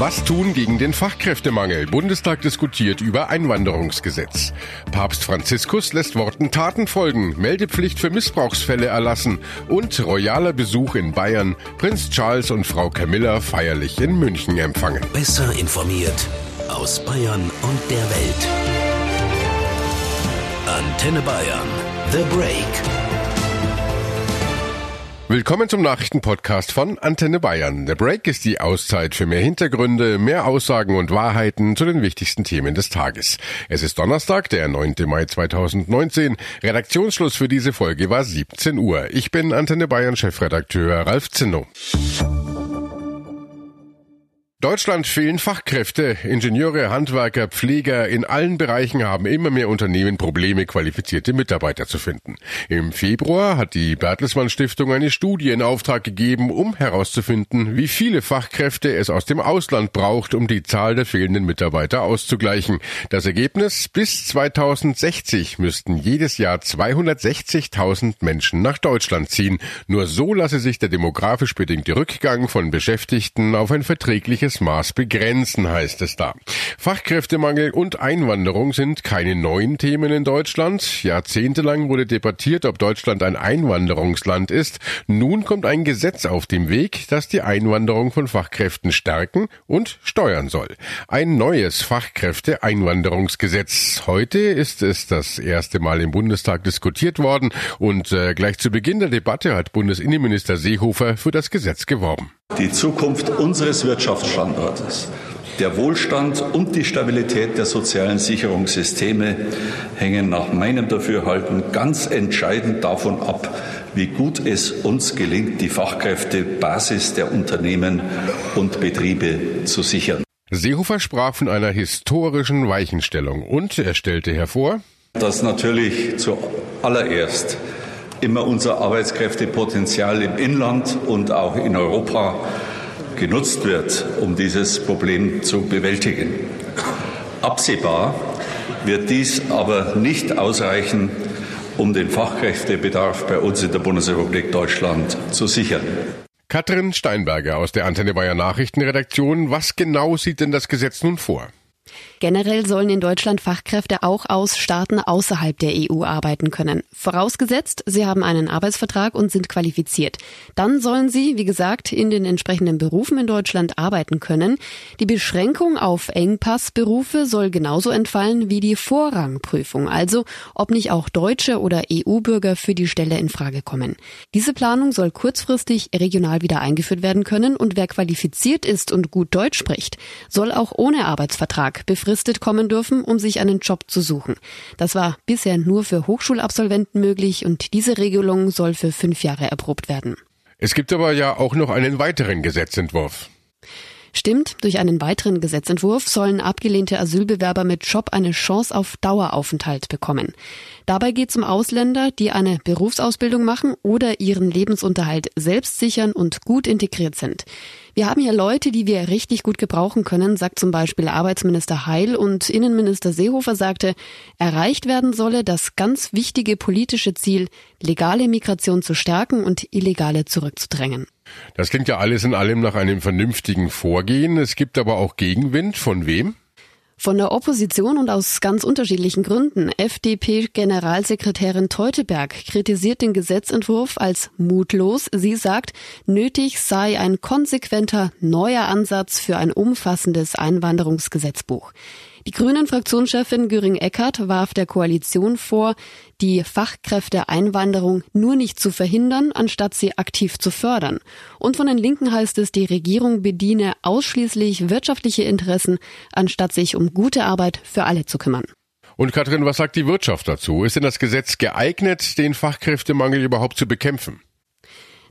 Was tun gegen den Fachkräftemangel? Bundestag diskutiert über Einwanderungsgesetz. Papst Franziskus lässt Worten Taten folgen, Meldepflicht für Missbrauchsfälle erlassen und royaler Besuch in Bayern. Prinz Charles und Frau Camilla feierlich in München empfangen. Besser informiert aus Bayern und der Welt. Antenne Bayern. The Break. Willkommen zum Nachrichtenpodcast von Antenne Bayern. Der Break ist die Auszeit für mehr Hintergründe, mehr Aussagen und Wahrheiten zu den wichtigsten Themen des Tages. Es ist Donnerstag, der 9. Mai 2019. Redaktionsschluss für diese Folge war 17 Uhr. Ich bin Antenne Bayern Chefredakteur Ralf Zinno. Deutschland fehlen Fachkräfte. Ingenieure, Handwerker, Pfleger in allen Bereichen haben immer mehr Unternehmen Probleme, qualifizierte Mitarbeiter zu finden. Im Februar hat die Bertelsmann Stiftung eine Studie in Auftrag gegeben, um herauszufinden, wie viele Fachkräfte es aus dem Ausland braucht, um die Zahl der fehlenden Mitarbeiter auszugleichen. Das Ergebnis, bis 2060 müssten jedes Jahr 260.000 Menschen nach Deutschland ziehen. Nur so lasse sich der demografisch bedingte Rückgang von Beschäftigten auf ein verträgliches welches Maß begrenzen, heißt es da. Fachkräftemangel und Einwanderung sind keine neuen Themen in Deutschland. Jahrzehntelang wurde debattiert, ob Deutschland ein Einwanderungsland ist. Nun kommt ein Gesetz auf dem Weg, das die Einwanderung von Fachkräften stärken und steuern soll. Ein neues Fachkräfte-Einwanderungsgesetz. Heute ist es das erste Mal im Bundestag diskutiert worden und äh, gleich zu Beginn der Debatte hat Bundesinnenminister Seehofer für das Gesetz geworben. Die Zukunft unseres Wirtschaftsstandortes, der Wohlstand und die Stabilität der sozialen Sicherungssysteme hängen nach meinem Dafürhalten ganz entscheidend davon ab, wie gut es uns gelingt, die Fachkräftebasis der Unternehmen und Betriebe zu sichern. Seehofer sprach von einer historischen Weichenstellung und er stellte hervor, dass natürlich zuallererst immer unser Arbeitskräftepotenzial im Inland und auch in Europa genutzt wird, um dieses Problem zu bewältigen. Absehbar wird dies aber nicht ausreichen, um den Fachkräftebedarf bei uns in der Bundesrepublik Deutschland zu sichern. Katrin Steinberger aus der Antenne Bayer Nachrichtenredaktion. Was genau sieht denn das Gesetz nun vor? Generell sollen in Deutschland Fachkräfte auch aus Staaten außerhalb der EU arbeiten können. Vorausgesetzt, sie haben einen Arbeitsvertrag und sind qualifiziert. Dann sollen sie, wie gesagt, in den entsprechenden Berufen in Deutschland arbeiten können. Die Beschränkung auf Engpassberufe soll genauso entfallen wie die Vorrangprüfung, also ob nicht auch Deutsche oder EU-Bürger für die Stelle in Frage kommen. Diese Planung soll kurzfristig regional wieder eingeführt werden können und wer qualifiziert ist und gut Deutsch spricht, soll auch ohne Arbeitsvertrag befristet kommen dürfen, um sich einen Job zu suchen. Das war bisher nur für Hochschulabsolventen möglich und diese Regelung soll für fünf Jahre erprobt werden. Es gibt aber ja auch noch einen weiteren Gesetzentwurf. Stimmt, durch einen weiteren Gesetzentwurf sollen abgelehnte Asylbewerber mit Job eine Chance auf Daueraufenthalt bekommen. Dabei geht es um Ausländer, die eine Berufsausbildung machen oder ihren Lebensunterhalt selbst sichern und gut integriert sind. Wir haben hier Leute, die wir richtig gut gebrauchen können, sagt zum Beispiel Arbeitsminister Heil und Innenminister Seehofer sagte, erreicht werden solle das ganz wichtige politische Ziel, legale Migration zu stärken und illegale zurückzudrängen. Das klingt ja alles in allem nach einem vernünftigen Vorgehen. Es gibt aber auch Gegenwind. Von wem? Von der Opposition und aus ganz unterschiedlichen Gründen. FDP-Generalsekretärin Teuteberg kritisiert den Gesetzentwurf als mutlos. Sie sagt, nötig sei ein konsequenter neuer Ansatz für ein umfassendes Einwanderungsgesetzbuch. Die Grünen-Fraktionschefin Göring-Eckardt warf der Koalition vor, die Fachkräfteeinwanderung nur nicht zu verhindern, anstatt sie aktiv zu fördern. Und von den Linken heißt es, die Regierung bediene ausschließlich wirtschaftliche Interessen, anstatt sich um gute Arbeit für alle zu kümmern. Und Katrin, was sagt die Wirtschaft dazu? Ist denn das Gesetz geeignet, den Fachkräftemangel überhaupt zu bekämpfen?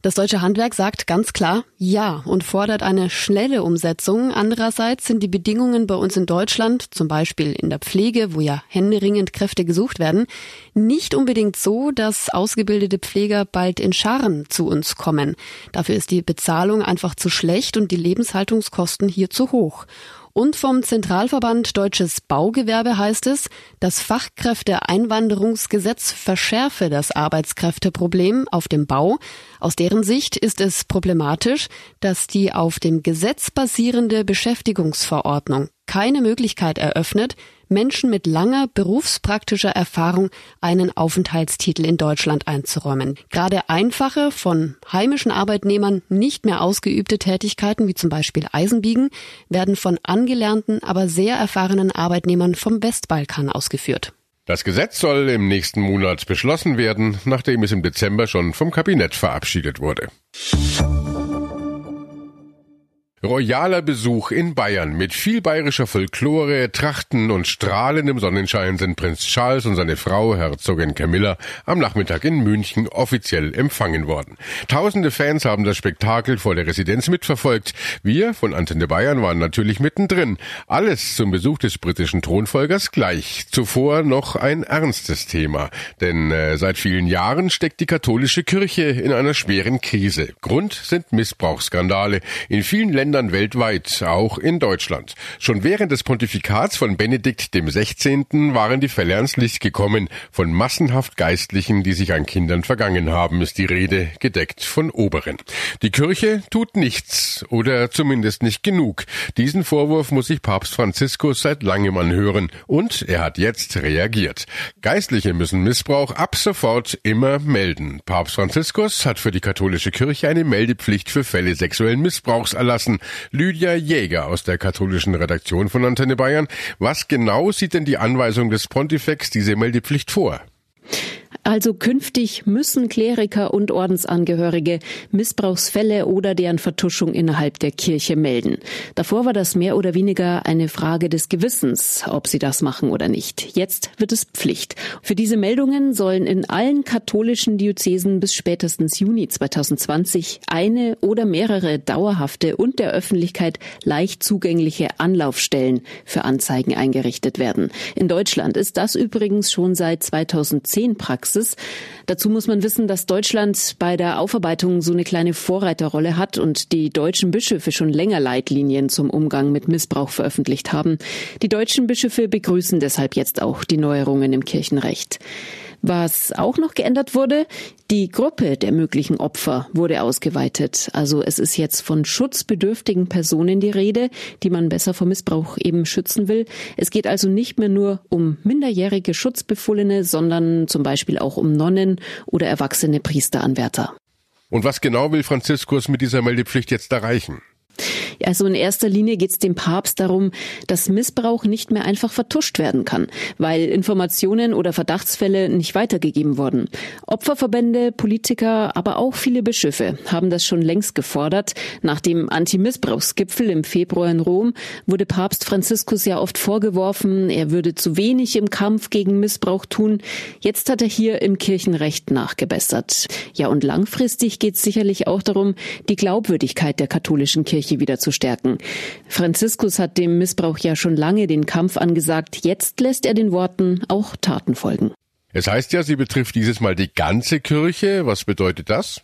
Das deutsche Handwerk sagt ganz klar Ja und fordert eine schnelle Umsetzung. Andererseits sind die Bedingungen bei uns in Deutschland, zum Beispiel in der Pflege, wo ja händeringend Kräfte gesucht werden, nicht unbedingt so, dass ausgebildete Pfleger bald in Scharen zu uns kommen. Dafür ist die Bezahlung einfach zu schlecht und die Lebenshaltungskosten hier zu hoch. Und vom Zentralverband Deutsches Baugewerbe heißt es, das Fachkräfteeinwanderungsgesetz verschärfe das Arbeitskräfteproblem auf dem Bau. Aus deren Sicht ist es problematisch, dass die auf dem Gesetz basierende Beschäftigungsverordnung keine Möglichkeit eröffnet, Menschen mit langer berufspraktischer Erfahrung einen Aufenthaltstitel in Deutschland einzuräumen. Gerade einfache, von heimischen Arbeitnehmern nicht mehr ausgeübte Tätigkeiten, wie zum Beispiel Eisenbiegen, werden von angelernten, aber sehr erfahrenen Arbeitnehmern vom Westbalkan ausgeführt. Das Gesetz soll im nächsten Monat beschlossen werden, nachdem es im Dezember schon vom Kabinett verabschiedet wurde. Royaler Besuch in Bayern mit viel bayerischer Folklore, Trachten und strahlendem Sonnenschein sind Prinz Charles und seine Frau Herzogin Camilla am Nachmittag in München offiziell empfangen worden. Tausende Fans haben das Spektakel vor der Residenz mitverfolgt. Wir von Antenne Bayern waren natürlich mittendrin. Alles zum Besuch des britischen Thronfolgers gleich. Zuvor noch ein ernstes Thema, denn äh, seit vielen Jahren steckt die katholische Kirche in einer schweren Krise. Grund sind Missbrauchsskandale. In vielen Ländern Ländern weltweit, auch in Deutschland. Schon während des Pontifikats von Benedikt dem 16. waren die Fälle ans Licht gekommen. Von massenhaft Geistlichen, die sich an Kindern vergangen haben, ist die Rede gedeckt von Oberen. Die Kirche tut nichts oder zumindest nicht genug. Diesen Vorwurf muss sich Papst Franziskus seit langem anhören und er hat jetzt reagiert. Geistliche müssen Missbrauch ab sofort immer melden. Papst Franziskus hat für die katholische Kirche eine Meldepflicht für Fälle sexuellen Missbrauchs erlassen. Lydia Jäger aus der katholischen Redaktion von Antenne Bayern. Was genau sieht denn die Anweisung des Pontifex diese Meldepflicht vor? Also künftig müssen Kleriker und Ordensangehörige Missbrauchsfälle oder deren Vertuschung innerhalb der Kirche melden. Davor war das mehr oder weniger eine Frage des Gewissens, ob sie das machen oder nicht. Jetzt wird es Pflicht. Für diese Meldungen sollen in allen katholischen Diözesen bis spätestens Juni 2020 eine oder mehrere dauerhafte und der Öffentlichkeit leicht zugängliche Anlaufstellen für Anzeigen eingerichtet werden. In Deutschland ist das übrigens schon seit 2010 Praxis Praxis. Dazu muss man wissen, dass Deutschland bei der Aufarbeitung so eine kleine Vorreiterrolle hat und die deutschen Bischöfe schon länger Leitlinien zum Umgang mit Missbrauch veröffentlicht haben. Die deutschen Bischöfe begrüßen deshalb jetzt auch die Neuerungen im Kirchenrecht. Was auch noch geändert wurde, die Gruppe der möglichen Opfer wurde ausgeweitet. Also es ist jetzt von schutzbedürftigen Personen die Rede, die man besser vor Missbrauch eben schützen will. Es geht also nicht mehr nur um minderjährige Schutzbefohlene, sondern zum Beispiel auch um Nonnen oder erwachsene Priesteranwärter. Und was genau will Franziskus mit dieser Meldepflicht jetzt erreichen? Also in erster Linie geht es dem Papst darum, dass Missbrauch nicht mehr einfach vertuscht werden kann, weil Informationen oder Verdachtsfälle nicht weitergegeben wurden. Opferverbände, Politiker, aber auch viele Bischöfe haben das schon längst gefordert. Nach dem Anti-Missbrauchsgipfel im Februar in Rom wurde Papst Franziskus ja oft vorgeworfen, er würde zu wenig im Kampf gegen Missbrauch tun. Jetzt hat er hier im Kirchenrecht nachgebessert. Ja, und langfristig geht es sicherlich auch darum, die Glaubwürdigkeit der katholischen Kirche wieder zu zu stärken. Franziskus hat dem Missbrauch ja schon lange den Kampf angesagt. Jetzt lässt er den Worten auch Taten folgen. Es heißt ja, sie betrifft dieses Mal die ganze Kirche. Was bedeutet das?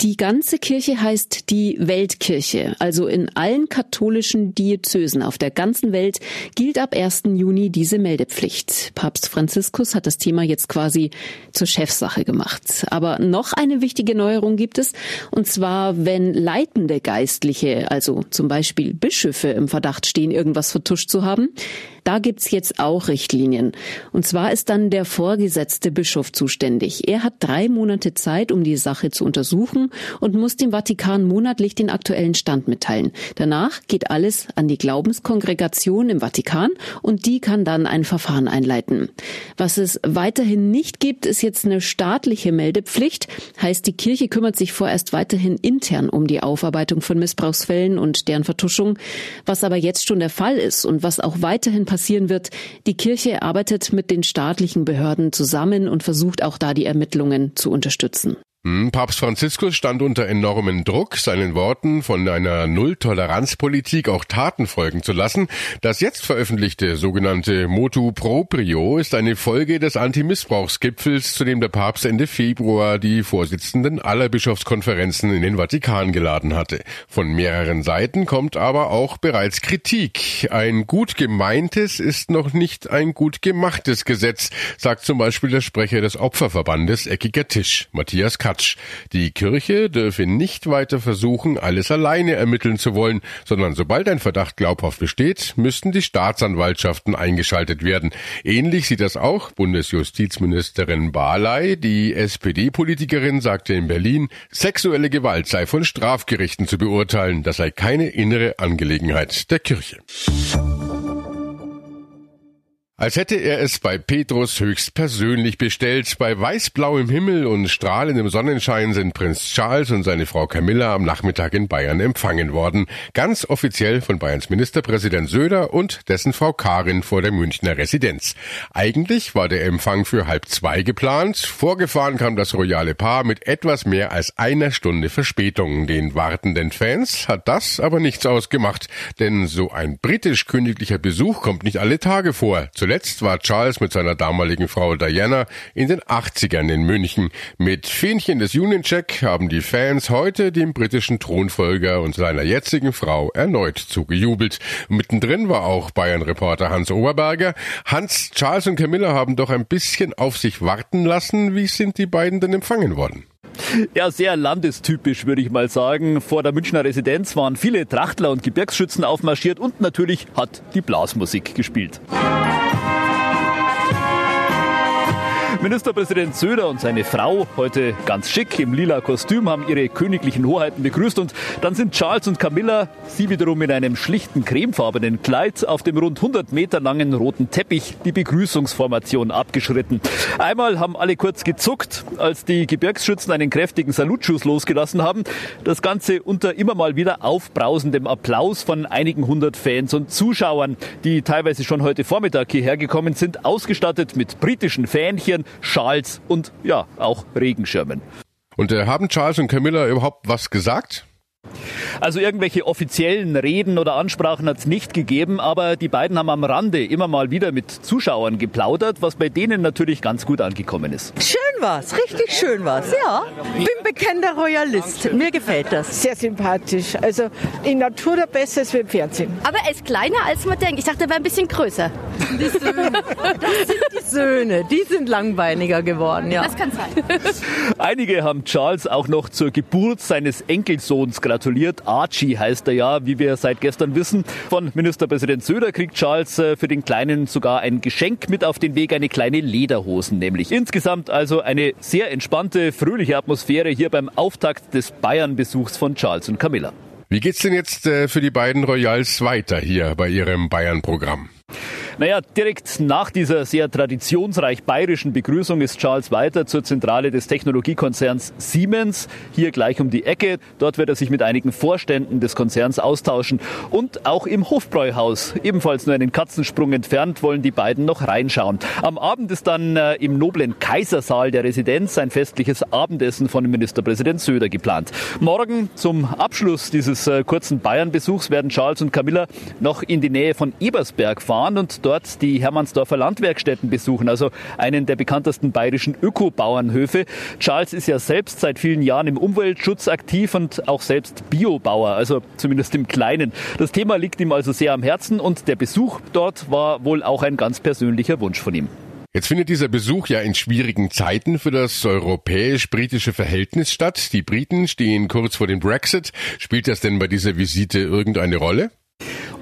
Die ganze Kirche heißt die Weltkirche. Also in allen katholischen Diözesen auf der ganzen Welt gilt ab 1. Juni diese Meldepflicht. Papst Franziskus hat das Thema jetzt quasi zur Chefsache gemacht. Aber noch eine wichtige Neuerung gibt es. Und zwar, wenn leitende Geistliche, also zum Beispiel Bischöfe im Verdacht stehen, irgendwas vertuscht zu haben, da gibt's jetzt auch Richtlinien. Und zwar ist dann der vorgesetzte Bischof zuständig. Er hat drei Monate Zeit, um die Sache zu untersuchen und muss dem Vatikan monatlich den aktuellen Stand mitteilen. Danach geht alles an die Glaubenskongregation im Vatikan und die kann dann ein Verfahren einleiten. Was es weiterhin nicht gibt, ist jetzt eine staatliche Meldepflicht. Heißt, die Kirche kümmert sich vorerst weiterhin intern um die Aufarbeitung von Missbrauchsfällen und deren Vertuschung. Was aber jetzt schon der Fall ist und was auch weiterhin passiert, passieren wird. Die Kirche arbeitet mit den staatlichen Behörden zusammen und versucht auch da die Ermittlungen zu unterstützen. Hm, Papst Franziskus stand unter enormen Druck, seinen Worten von einer Null-Toleranz-Politik auch Taten folgen zu lassen. Das jetzt veröffentlichte sogenannte Motu Proprio ist eine Folge des Anti-Missbrauchsgipfels, zu dem der Papst Ende Februar die Vorsitzenden aller Bischofskonferenzen in den Vatikan geladen hatte. Von mehreren Seiten kommt aber auch bereits Kritik. Ein gut gemeintes ist noch nicht ein gut gemachtes Gesetz, sagt zum Beispiel der Sprecher des Opferverbandes Eckiger Tisch, Matthias Katz. Quatsch. Die Kirche dürfe nicht weiter versuchen, alles alleine ermitteln zu wollen, sondern sobald ein Verdacht glaubhaft besteht, müssten die Staatsanwaltschaften eingeschaltet werden. Ähnlich sieht das auch Bundesjustizministerin Barley. Die SPD-Politikerin sagte in Berlin, sexuelle Gewalt sei von Strafgerichten zu beurteilen, das sei keine innere Angelegenheit der Kirche. Als hätte er es bei Petrus höchst persönlich bestellt. Bei weißblauem Himmel und strahlendem Sonnenschein sind Prinz Charles und seine Frau Camilla am Nachmittag in Bayern empfangen worden. Ganz offiziell von Bayerns Ministerpräsident Söder und dessen Frau Karin vor der Münchner Residenz. Eigentlich war der Empfang für halb zwei geplant. Vorgefahren kam das royale Paar mit etwas mehr als einer Stunde Verspätung. Den wartenden Fans hat das aber nichts ausgemacht. Denn so ein britisch-königlicher Besuch kommt nicht alle Tage vor. Zuletzt war Charles mit seiner damaligen Frau Diana in den 80ern in München. Mit Fähnchen des Union Jack haben die Fans heute dem britischen Thronfolger und seiner jetzigen Frau erneut zugejubelt. Mittendrin war auch Bayern-Reporter Hans Oberberger. Hans, Charles und Camilla haben doch ein bisschen auf sich warten lassen. Wie sind die beiden denn empfangen worden? Ja, sehr landestypisch, würde ich mal sagen. Vor der Münchner Residenz waren viele Trachtler und Gebirgsschützen aufmarschiert und natürlich hat die Blasmusik gespielt. Ministerpräsident Söder und seine Frau, heute ganz schick im lila Kostüm, haben ihre königlichen Hoheiten begrüßt und dann sind Charles und Camilla, sie wiederum in einem schlichten cremefarbenen Kleid, auf dem rund 100 Meter langen roten Teppich die Begrüßungsformation abgeschritten. Einmal haben alle kurz gezuckt, als die Gebirgsschützen einen kräftigen Salutschuss losgelassen haben. Das Ganze unter immer mal wieder aufbrausendem Applaus von einigen hundert Fans und Zuschauern, die teilweise schon heute Vormittag hierher gekommen sind, ausgestattet mit britischen Fähnchen, Schals und ja, auch Regenschirmen. Und äh, haben Charles und Camilla überhaupt was gesagt? Also irgendwelche offiziellen Reden oder Ansprachen hat es nicht gegeben, aber die beiden haben am Rande immer mal wieder mit Zuschauern geplaudert, was bei denen natürlich ganz gut angekommen ist. Schön war's, richtig schön war's, ja. Bin bekennender Royalist, mir gefällt das. Sehr sympathisch, also in Natur der Beste als im Fernsehen. Aber er ist kleiner als man denkt. Ich dachte, er wäre ein bisschen größer. Die Söhne, das sind die Söhne, die sind langbeiniger geworden, ja. Das kann sein. Einige haben Charles auch noch zur Geburt seines Enkelsohns gratuliert. Archie heißt er ja, wie wir seit gestern wissen. Von Ministerpräsident Söder kriegt Charles äh, für den Kleinen sogar ein Geschenk mit auf den Weg, eine kleine Lederhosen nämlich. Insgesamt also eine sehr entspannte, fröhliche Atmosphäre hier beim Auftakt des Bayern-Besuchs von Charles und Camilla. Wie geht's denn jetzt äh, für die beiden Royals weiter hier bei ihrem Bayern-Programm? Naja, direkt nach dieser sehr traditionsreich bayerischen Begrüßung ist Charles weiter zur Zentrale des Technologiekonzerns Siemens, hier gleich um die Ecke. Dort wird er sich mit einigen Vorständen des Konzerns austauschen. Und auch im Hofbräuhaus, ebenfalls nur einen Katzensprung entfernt, wollen die beiden noch reinschauen. Am Abend ist dann äh, im noblen Kaisersaal der Residenz ein festliches Abendessen von Ministerpräsident Söder geplant. Morgen zum Abschluss dieses äh, kurzen Bayern-Besuchs werden Charles und Camilla noch in die Nähe von Ebersberg fahren und dort die Hermannsdorfer Landwerkstätten besuchen, also einen der bekanntesten bayerischen Öko-Bauernhöfe. Charles ist ja selbst seit vielen Jahren im Umweltschutz aktiv und auch selbst Biobauer, also zumindest im Kleinen. Das Thema liegt ihm also sehr am Herzen und der Besuch dort war wohl auch ein ganz persönlicher Wunsch von ihm. Jetzt findet dieser Besuch ja in schwierigen Zeiten für das europäisch-britische Verhältnis statt. Die Briten stehen kurz vor dem Brexit. Spielt das denn bei dieser Visite irgendeine Rolle?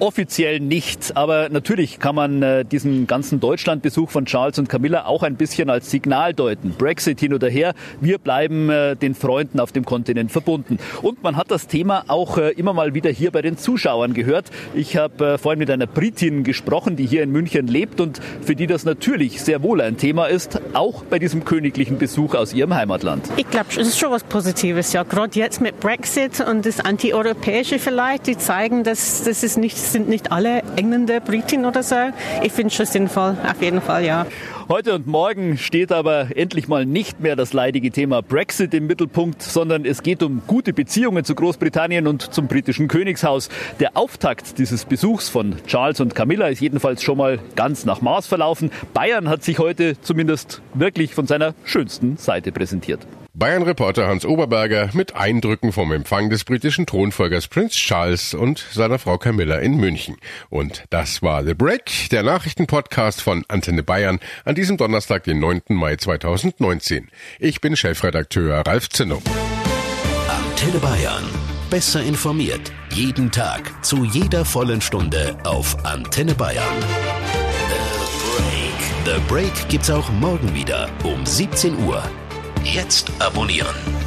Offiziell nicht, aber natürlich kann man äh, diesen ganzen Deutschlandbesuch von Charles und Camilla auch ein bisschen als Signal deuten. Brexit hin oder her, wir bleiben äh, den Freunden auf dem Kontinent verbunden. Und man hat das Thema auch äh, immer mal wieder hier bei den Zuschauern gehört. Ich habe äh, vorhin mit einer Britin gesprochen, die hier in München lebt und für die das natürlich sehr wohl ein Thema ist, auch bei diesem königlichen Besuch aus ihrem Heimatland. Ich glaube, es ist schon was Positives, ja. Gerade jetzt mit Brexit und das Anti-Europäische vielleicht, die zeigen, dass das ist nicht sind nicht alle Engländer, Briten oder so. Ich finde es schon sinnvoll, auf jeden Fall, ja. Heute und morgen steht aber endlich mal nicht mehr das leidige Thema Brexit im Mittelpunkt, sondern es geht um gute Beziehungen zu Großbritannien und zum britischen Königshaus. Der Auftakt dieses Besuchs von Charles und Camilla ist jedenfalls schon mal ganz nach Maß verlaufen. Bayern hat sich heute zumindest wirklich von seiner schönsten Seite präsentiert. Bayern-Reporter Hans Oberberger mit Eindrücken vom Empfang des britischen Thronfolgers Prince Charles und seiner Frau Camilla in München. Und das war The Break, der Nachrichtenpodcast von Antenne Bayern an diesem Donnerstag, den 9. Mai 2019. Ich bin Chefredakteur Ralf Zinno. Antenne Bayern. Besser informiert. Jeden Tag. Zu jeder vollen Stunde auf Antenne Bayern. The Break. The Break gibt's auch morgen wieder um 17 Uhr. Jetzt abonnieren.